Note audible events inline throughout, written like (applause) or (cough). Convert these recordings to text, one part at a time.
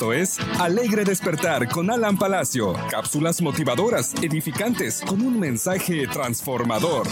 Es Alegre Despertar con Alan Palacio. Cápsulas motivadoras, edificantes, con un mensaje transformador.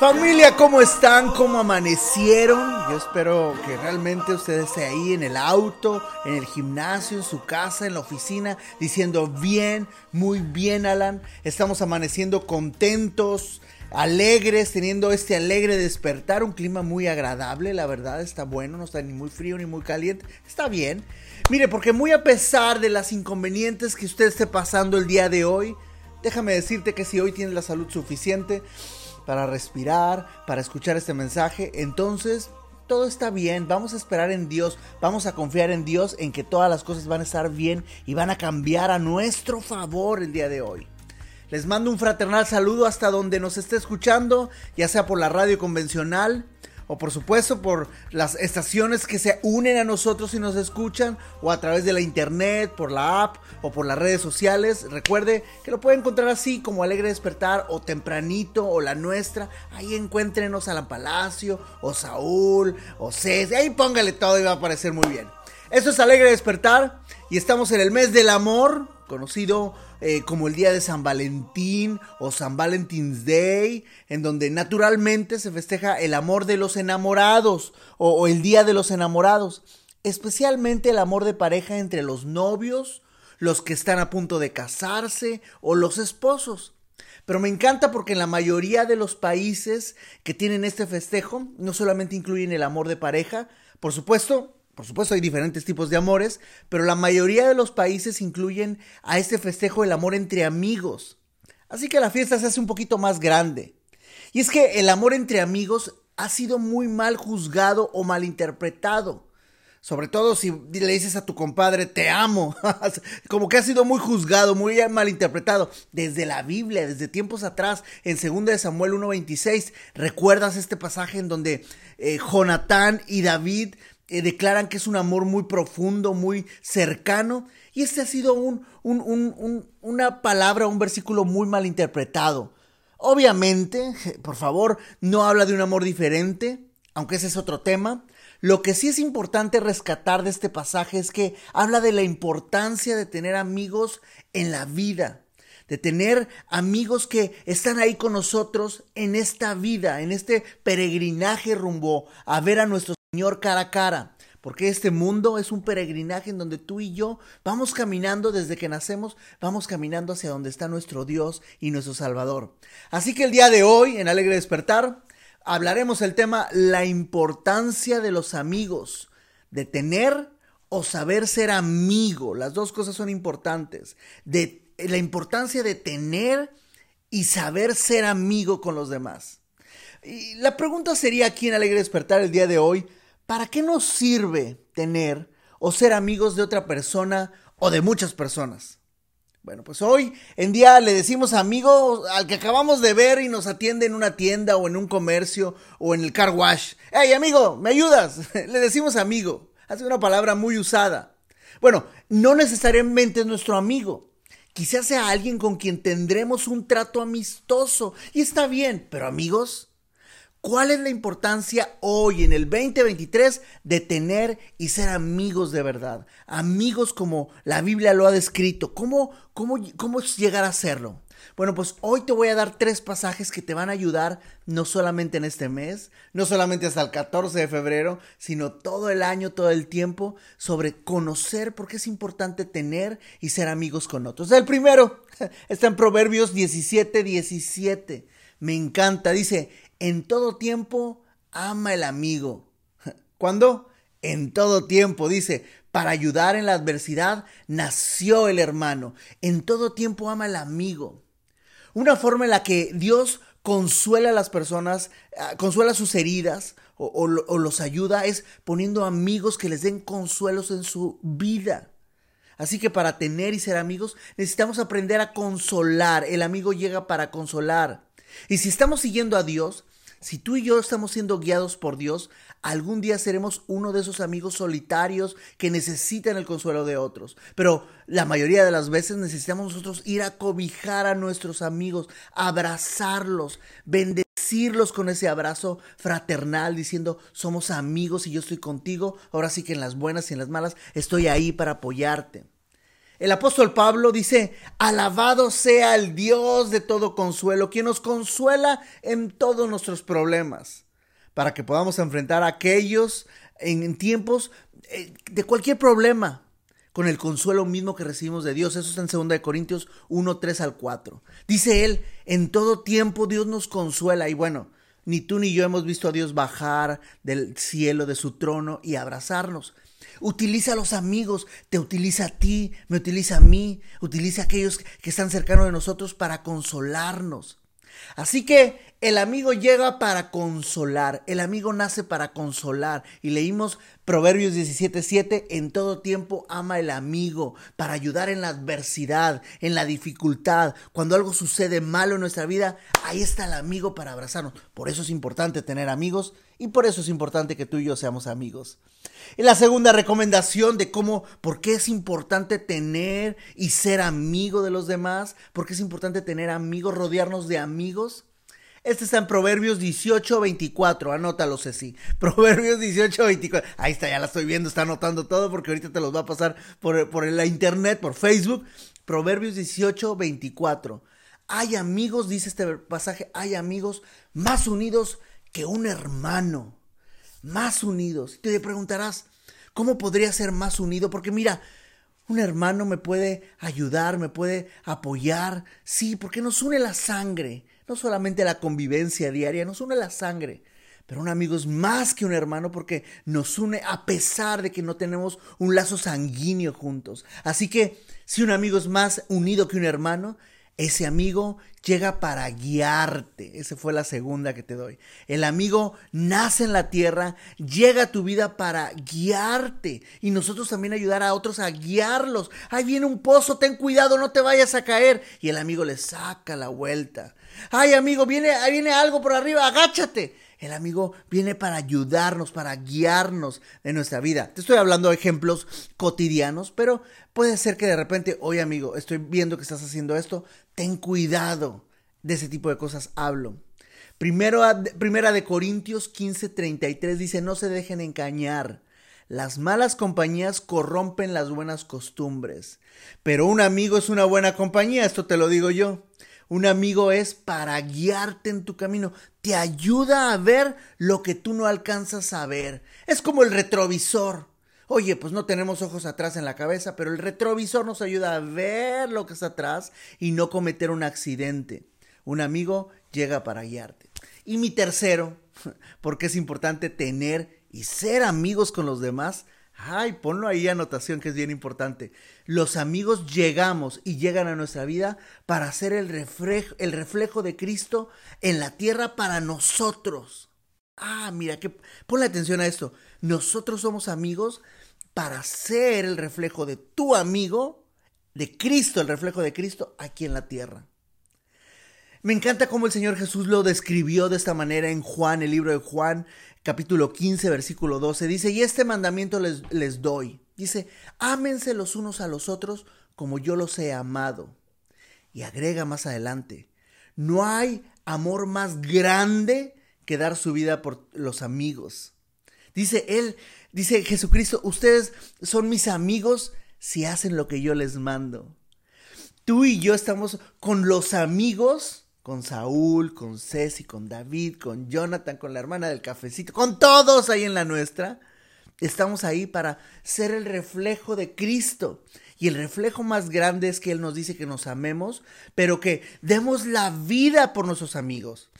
Familia, ¿cómo están? ¿Cómo amanecieron? Yo espero que realmente ustedes estén ahí en el auto, en el gimnasio, en su casa, en la oficina, diciendo bien, muy bien, Alan. Estamos amaneciendo contentos, alegres, teniendo este alegre despertar, un clima muy agradable, la verdad, está bueno, no está ni muy frío ni muy caliente, está bien. Mire, porque muy a pesar de las inconvenientes que usted esté pasando el día de hoy, déjame decirte que si hoy tienes la salud suficiente, para respirar, para escuchar este mensaje, entonces todo está bien, vamos a esperar en Dios, vamos a confiar en Dios en que todas las cosas van a estar bien y van a cambiar a nuestro favor el día de hoy. Les mando un fraternal saludo hasta donde nos esté escuchando, ya sea por la radio convencional o por supuesto por las estaciones que se unen a nosotros y nos escuchan, o a través de la internet, por la app o por las redes sociales. Recuerde que lo puede encontrar así como Alegre Despertar o Tempranito o la nuestra. Ahí encuéntrenos a la Palacio o Saúl o Cés. Ahí póngale todo y va a aparecer muy bien. Esto es Alegre Despertar y estamos en el mes del amor, conocido eh, como el día de San Valentín o San Valentine's Day, en donde naturalmente se festeja el amor de los enamorados o el día de los enamorados, especialmente el amor de pareja entre los novios, los que están a punto de casarse o los esposos. Pero me encanta porque en la mayoría de los países que tienen este festejo no solamente incluyen el amor de pareja, por supuesto, por supuesto hay diferentes tipos de amores, pero la mayoría de los países incluyen a este festejo el amor entre amigos. Así que la fiesta se hace un poquito más grande. Y es que el amor entre amigos ha sido muy mal juzgado o malinterpretado. Sobre todo si le dices a tu compadre te amo. (laughs) Como que ha sido muy juzgado, muy malinterpretado. Desde la Biblia, desde tiempos atrás, en 2 Samuel 1.26, ¿recuerdas este pasaje en donde eh, Jonatán y David eh, declaran que es un amor muy profundo, muy cercano. Y este ha sido un, una palabra, un versículo muy mal interpretado. Obviamente, por favor, no habla de un amor diferente, aunque ese es otro tema. Lo que sí es importante rescatar de este pasaje es que habla de la importancia de tener amigos en la vida, de tener amigos que están ahí con nosotros en esta vida, en este peregrinaje rumbo a ver a nuestros Señor cara a cara. Porque este mundo es un peregrinaje en donde tú y yo vamos caminando desde que nacemos, vamos caminando hacia donde está nuestro Dios y nuestro Salvador. Así que el día de hoy, en Alegre Despertar, hablaremos el tema la importancia de los amigos, de tener o saber ser amigo. Las dos cosas son importantes. De la importancia de tener y saber ser amigo con los demás. La pregunta sería aquí en Alegre Despertar el día de hoy, ¿para qué nos sirve tener o ser amigos de otra persona o de muchas personas? Bueno, pues hoy en día le decimos amigo al que acabamos de ver y nos atiende en una tienda o en un comercio o en el car wash. ¡Hey amigo, me ayudas! (laughs) le decimos amigo. Hace una palabra muy usada. Bueno, no necesariamente es nuestro amigo. Quizás sea alguien con quien tendremos un trato amistoso y está bien, pero amigos, ¿Cuál es la importancia hoy en el 2023 de tener y ser amigos de verdad? Amigos como la Biblia lo ha descrito. ¿Cómo, cómo, cómo llegar a serlo? Bueno, pues hoy te voy a dar tres pasajes que te van a ayudar no solamente en este mes, no solamente hasta el 14 de febrero, sino todo el año, todo el tiempo, sobre conocer por qué es importante tener y ser amigos con otros. El primero (laughs) está en Proverbios 17, 17. Me encanta, dice, en todo tiempo ama el amigo. (laughs) ¿Cuándo? En todo tiempo, dice, para ayudar en la adversidad nació el hermano. En todo tiempo ama el amigo. Una forma en la que Dios consuela a las personas, ah, consuela sus heridas o, los ayuda es poniendo amigos que les den consuelos en su vida. Así que para tener y ser amigos necesitamos aprender a consolar. El amigo llega para consolar. Y si estamos siguiendo a Dios, si tú y yo estamos siendo guiados por Dios, algún día seremos uno de esos amigos solitarios que necesitan el consuelo de otros. Pero la mayoría de las veces necesitamos nosotros ir a cobijar a nuestros amigos, abrazarlos, bendecirlos con ese abrazo fraternal, diciendo, somos amigos y yo estoy contigo. Ahora sí que en las buenas y en las malas estoy ahí para apoyarte. El apóstol Pablo dice, alabado sea el Dios de todo consuelo, quien nos consuela en todos nuestros problemas, para que podamos enfrentar a aquellos en tiempos eh, de cualquier problema, con el consuelo mismo que recibimos de Dios. Eso está en 2 Corintios 1, 3 al 4. Dice él, en todo tiempo Dios nos consuela. Y bueno, ni tú ni yo hemos visto a Dios bajar del cielo, de su trono y abrazarnos. Utiliza a los amigos, te utiliza a ti, me utiliza a mí, utiliza a aquellos que están cercanos de nosotros para consolarnos. Así que el amigo llega para consolar, el amigo nace para consolar. Y leímos Proverbios 17:7, en todo tiempo ama el amigo para ayudar en la adversidad, en la dificultad. Cuando algo sucede malo en nuestra vida, ahí está el amigo para abrazarnos. Por eso es importante tener amigos y por eso es importante que tú y yo seamos amigos. Y la segunda recomendación de cómo, por qué es importante tener y ser amigo de los demás, por qué es importante tener amigos, rodearnos de amigos. Este está en Proverbios 18, 24. Anótalo, Ceci. (laughs) Proverbios 18, 24. Ahí está, ya la estoy viendo, está anotando todo porque ahorita te los va a pasar por, por la internet, por Facebook. Proverbios 18, 24. Hay amigos, dice este pasaje, hay amigos más unidos que un hermano, más unidos. Te preguntarás, ¿cómo podría ser más unido? Porque mira, un hermano me puede ayudar, me puede apoyar, sí, porque nos une la sangre, no solamente la convivencia diaria, nos une la sangre. Pero un amigo es más que un hermano porque nos une a pesar de que no tenemos un lazo sanguíneo juntos. Así que si un amigo es más unido que un hermano, ese amigo llega para guiarte. Esa fue la segunda que te doy. El amigo nace en la tierra, llega a tu vida para guiarte. Y nosotros también ayudar a otros a guiarlos. Ahí viene un pozo, ten cuidado, no te vayas a caer. Y el amigo le saca la vuelta. Ay, amigo, viene, ahí viene algo por arriba, agáchate. El amigo viene para ayudarnos, para guiarnos en nuestra vida. Te estoy hablando de ejemplos cotidianos, pero puede ser que de repente, oye amigo, estoy viendo que estás haciendo esto, ten cuidado. De ese tipo de cosas hablo. Primero, primera de Corintios 15:33 dice, no se dejen engañar. Las malas compañías corrompen las buenas costumbres. Pero un amigo es una buena compañía, esto te lo digo yo. Un amigo es para guiarte en tu camino, te ayuda a ver lo que tú no alcanzas a ver. Es como el retrovisor. Oye, pues no tenemos ojos atrás en la cabeza, pero el retrovisor nos ayuda a ver lo que está atrás y no cometer un accidente. Un amigo llega para guiarte. Y mi tercero, (laughs) porque es importante tener y ser amigos con los demás, Ay, ponlo ahí anotación que es bien importante. Los amigos llegamos y llegan a nuestra vida para ser el reflejo, el reflejo de Cristo en la tierra para nosotros. Ah, mira, que ponle atención a esto. Nosotros somos amigos para ser el reflejo de tu amigo, de Cristo, el reflejo de Cristo aquí en la tierra. Me encanta cómo el Señor Jesús lo describió de esta manera en Juan, el libro de Juan, capítulo 15, versículo 12. Dice, y este mandamiento les, les doy. Dice, ámense los unos a los otros como yo los he amado. Y agrega más adelante, no hay amor más grande que dar su vida por los amigos. Dice él, dice Jesucristo, ustedes son mis amigos si hacen lo que yo les mando. Tú y yo estamos con los amigos con Saúl, con Ceci, con David, con Jonathan, con la hermana del cafecito, con todos ahí en la nuestra. Estamos ahí para ser el reflejo de Cristo. Y el reflejo más grande es que Él nos dice que nos amemos, pero que demos la vida por nuestros amigos.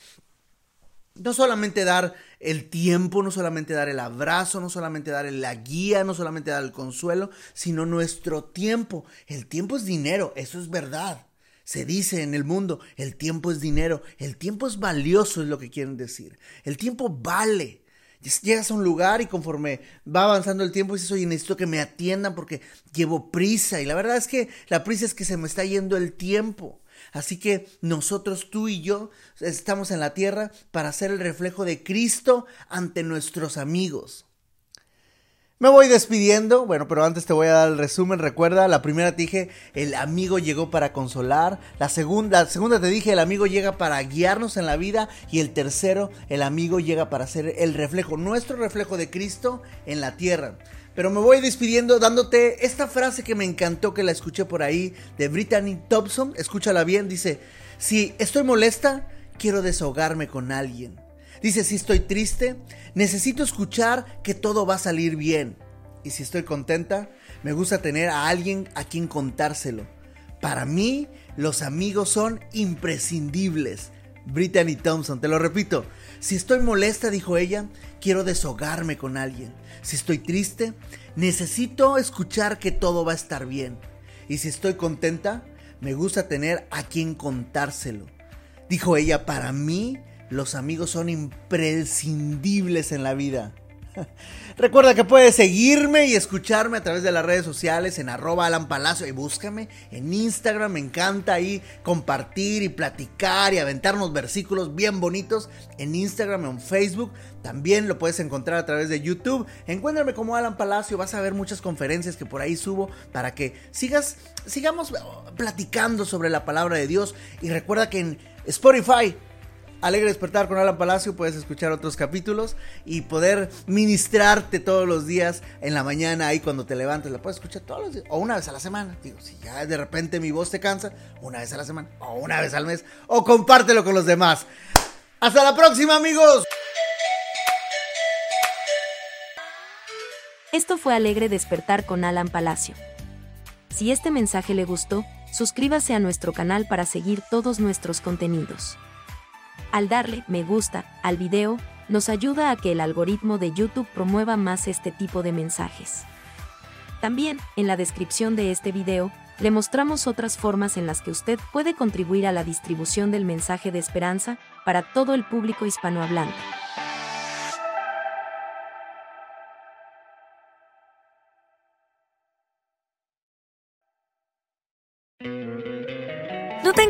No solamente dar el tiempo, no solamente dar el abrazo, no solamente dar la guía, no solamente dar el consuelo, sino nuestro tiempo. El tiempo es dinero, eso es verdad. Se dice en el mundo, el tiempo es dinero, el tiempo es valioso, es lo que quieren decir. El tiempo vale. Llegas a un lugar y conforme va avanzando el tiempo dices, oye, necesito que me atiendan porque llevo prisa. Y la verdad es que la prisa es que se me está yendo el tiempo. Así que nosotros, tú y yo, estamos en la tierra para ser el reflejo de Cristo ante nuestros amigos. Me voy despidiendo, bueno, pero antes te voy a dar el resumen. Recuerda, la primera te dije, el amigo llegó para consolar. La segunda, la segunda te dije, el amigo llega para guiarnos en la vida. Y el tercero, el amigo llega para ser el reflejo, nuestro reflejo de Cristo en la tierra. Pero me voy despidiendo dándote esta frase que me encantó, que la escuché por ahí, de Brittany Thompson. Escúchala bien, dice, si estoy molesta, quiero desahogarme con alguien. Dice, si estoy triste, necesito escuchar que todo va a salir bien. Y si estoy contenta, me gusta tener a alguien a quien contárselo. Para mí, los amigos son imprescindibles. Brittany Thompson, te lo repito. Si estoy molesta, dijo ella, quiero deshogarme con alguien. Si estoy triste, necesito escuchar que todo va a estar bien. Y si estoy contenta, me gusta tener a quien contárselo. Dijo ella, para mí, los amigos son imprescindibles en la vida. (laughs) Recuerda que puedes seguirme y escucharme a través de las redes sociales en arroba Alan Palacio y búscame en Instagram. Me encanta ahí compartir y platicar y aventarnos versículos bien bonitos en Instagram, en Facebook. También lo puedes encontrar a través de YouTube. Encuéntrame como Alan Palacio. Vas a ver muchas conferencias que por ahí subo para que sigas, sigamos platicando sobre la palabra de Dios. Y recuerda que en Spotify Alegre despertar con Alan Palacio, puedes escuchar otros capítulos y poder ministrarte todos los días en la mañana ahí cuando te levantes, la puedes escuchar todos los días o una vez a la semana. Digo, si ya de repente mi voz te cansa, una vez a la semana o una vez al mes o compártelo con los demás. Hasta la próxima, amigos. Esto fue Alegre despertar con Alan Palacio. Si este mensaje le gustó, suscríbase a nuestro canal para seguir todos nuestros contenidos. Al darle me gusta al video, nos ayuda a que el algoritmo de YouTube promueva más este tipo de mensajes. También, en la descripción de este video, le mostramos otras formas en las que usted puede contribuir a la distribución del mensaje de esperanza para todo el público hispanohablante.